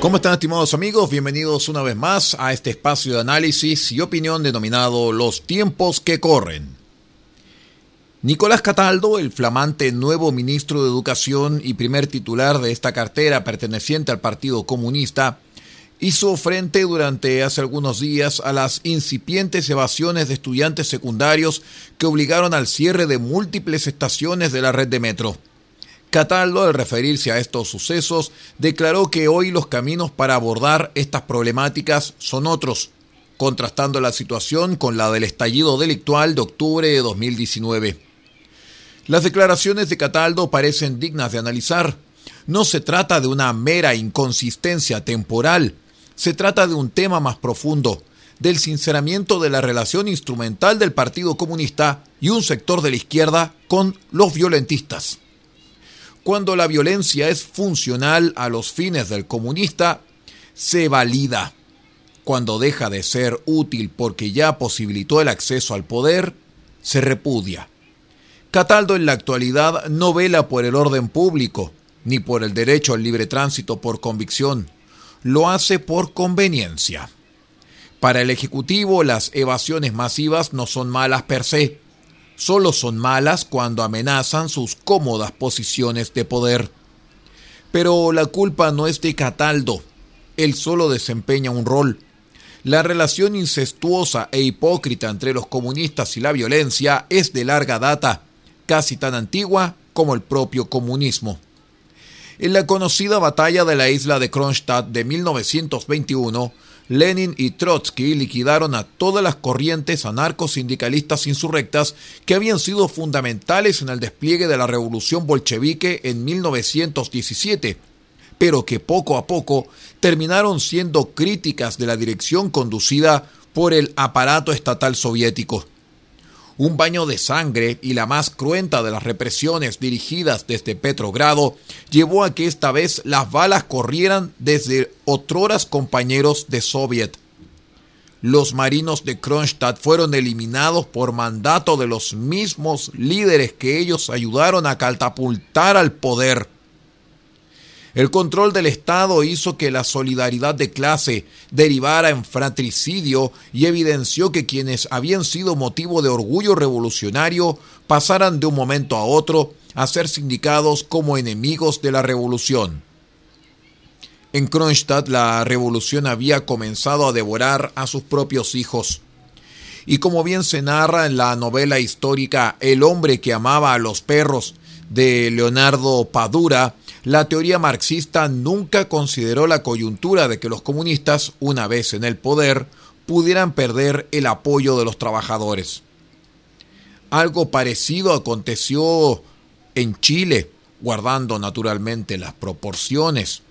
¿Cómo están estimados amigos? Bienvenidos una vez más a este espacio de análisis y opinión denominado Los tiempos que corren. Nicolás Cataldo, el flamante nuevo ministro de Educación y primer titular de esta cartera perteneciente al Partido Comunista, hizo frente durante hace algunos días a las incipientes evasiones de estudiantes secundarios que obligaron al cierre de múltiples estaciones de la red de metro. Cataldo, al referirse a estos sucesos, declaró que hoy los caminos para abordar estas problemáticas son otros, contrastando la situación con la del estallido delictual de octubre de 2019. Las declaraciones de Cataldo parecen dignas de analizar. No se trata de una mera inconsistencia temporal, se trata de un tema más profundo, del sinceramiento de la relación instrumental del Partido Comunista y un sector de la izquierda con los violentistas. Cuando la violencia es funcional a los fines del comunista, se valida. Cuando deja de ser útil porque ya posibilitó el acceso al poder, se repudia. Cataldo en la actualidad no vela por el orden público, ni por el derecho al libre tránsito por convicción. Lo hace por conveniencia. Para el Ejecutivo, las evasiones masivas no son malas per se solo son malas cuando amenazan sus cómodas posiciones de poder. Pero la culpa no es de Cataldo, él solo desempeña un rol. La relación incestuosa e hipócrita entre los comunistas y la violencia es de larga data, casi tan antigua como el propio comunismo. En la conocida batalla de la isla de Kronstadt de 1921, Lenin y Trotsky liquidaron a todas las corrientes anarcosindicalistas insurrectas que habían sido fundamentales en el despliegue de la revolución bolchevique en 1917, pero que poco a poco terminaron siendo críticas de la dirección conducida por el aparato estatal soviético. Un baño de sangre y la más cruenta de las represiones dirigidas desde Petrogrado llevó a que esta vez las balas corrieran desde otroras compañeros de Soviet. Los marinos de Kronstadt fueron eliminados por mandato de los mismos líderes que ellos ayudaron a catapultar al poder. El control del Estado hizo que la solidaridad de clase derivara en fratricidio y evidenció que quienes habían sido motivo de orgullo revolucionario pasaran de un momento a otro a ser sindicados como enemigos de la revolución. En Kronstadt la revolución había comenzado a devorar a sus propios hijos. Y como bien se narra en la novela histórica El hombre que amaba a los perros de Leonardo Padura, la teoría marxista nunca consideró la coyuntura de que los comunistas, una vez en el poder, pudieran perder el apoyo de los trabajadores. Algo parecido aconteció en Chile, guardando naturalmente las proporciones.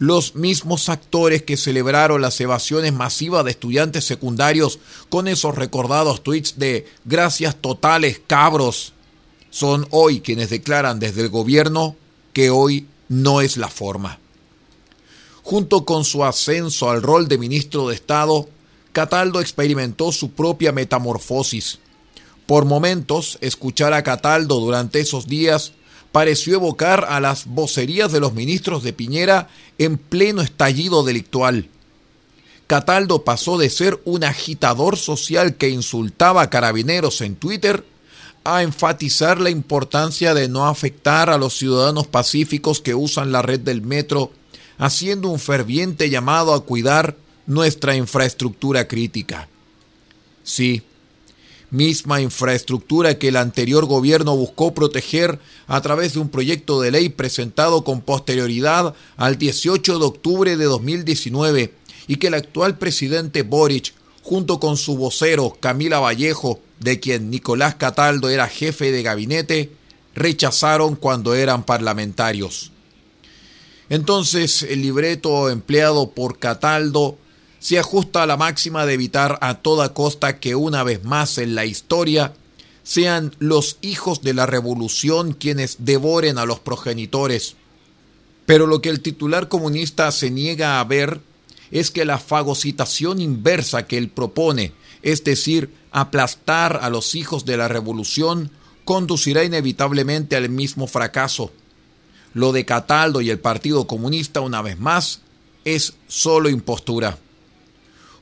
Los mismos actores que celebraron las evasiones masivas de estudiantes secundarios con esos recordados tweets de gracias totales cabros son hoy quienes declaran desde el gobierno que hoy no es la forma. Junto con su ascenso al rol de ministro de Estado, Cataldo experimentó su propia metamorfosis. Por momentos, escuchar a Cataldo durante esos días pareció evocar a las vocerías de los ministros de Piñera en pleno estallido delictual. Cataldo pasó de ser un agitador social que insultaba a carabineros en Twitter a enfatizar la importancia de no afectar a los ciudadanos pacíficos que usan la red del metro, haciendo un ferviente llamado a cuidar nuestra infraestructura crítica. Sí, misma infraestructura que el anterior gobierno buscó proteger a través de un proyecto de ley presentado con posterioridad al 18 de octubre de 2019 y que el actual presidente Boric, junto con su vocero Camila Vallejo, de quien Nicolás Cataldo era jefe de gabinete, rechazaron cuando eran parlamentarios. Entonces el libreto empleado por Cataldo se ajusta a la máxima de evitar a toda costa que una vez más en la historia sean los hijos de la revolución quienes devoren a los progenitores. Pero lo que el titular comunista se niega a ver es que la fagocitación inversa que él propone, es decir, aplastar a los hijos de la revolución, conducirá inevitablemente al mismo fracaso. Lo de Cataldo y el Partido Comunista, una vez más, es solo impostura.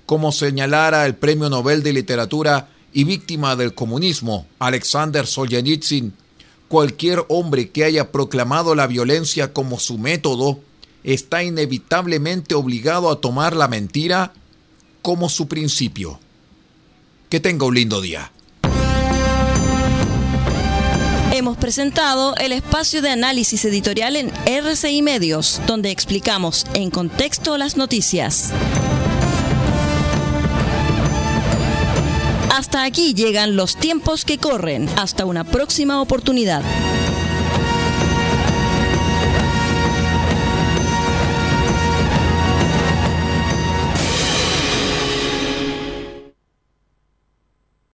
Como señalara el Premio Nobel de Literatura y víctima del comunismo, Alexander Solzhenitsyn, cualquier hombre que haya proclamado la violencia como su método está inevitablemente obligado a tomar la mentira como su principio. Que tenga un lindo día. Hemos presentado el espacio de análisis editorial en RCI Medios, donde explicamos en contexto las noticias. Hasta aquí llegan los tiempos que corren. Hasta una próxima oportunidad.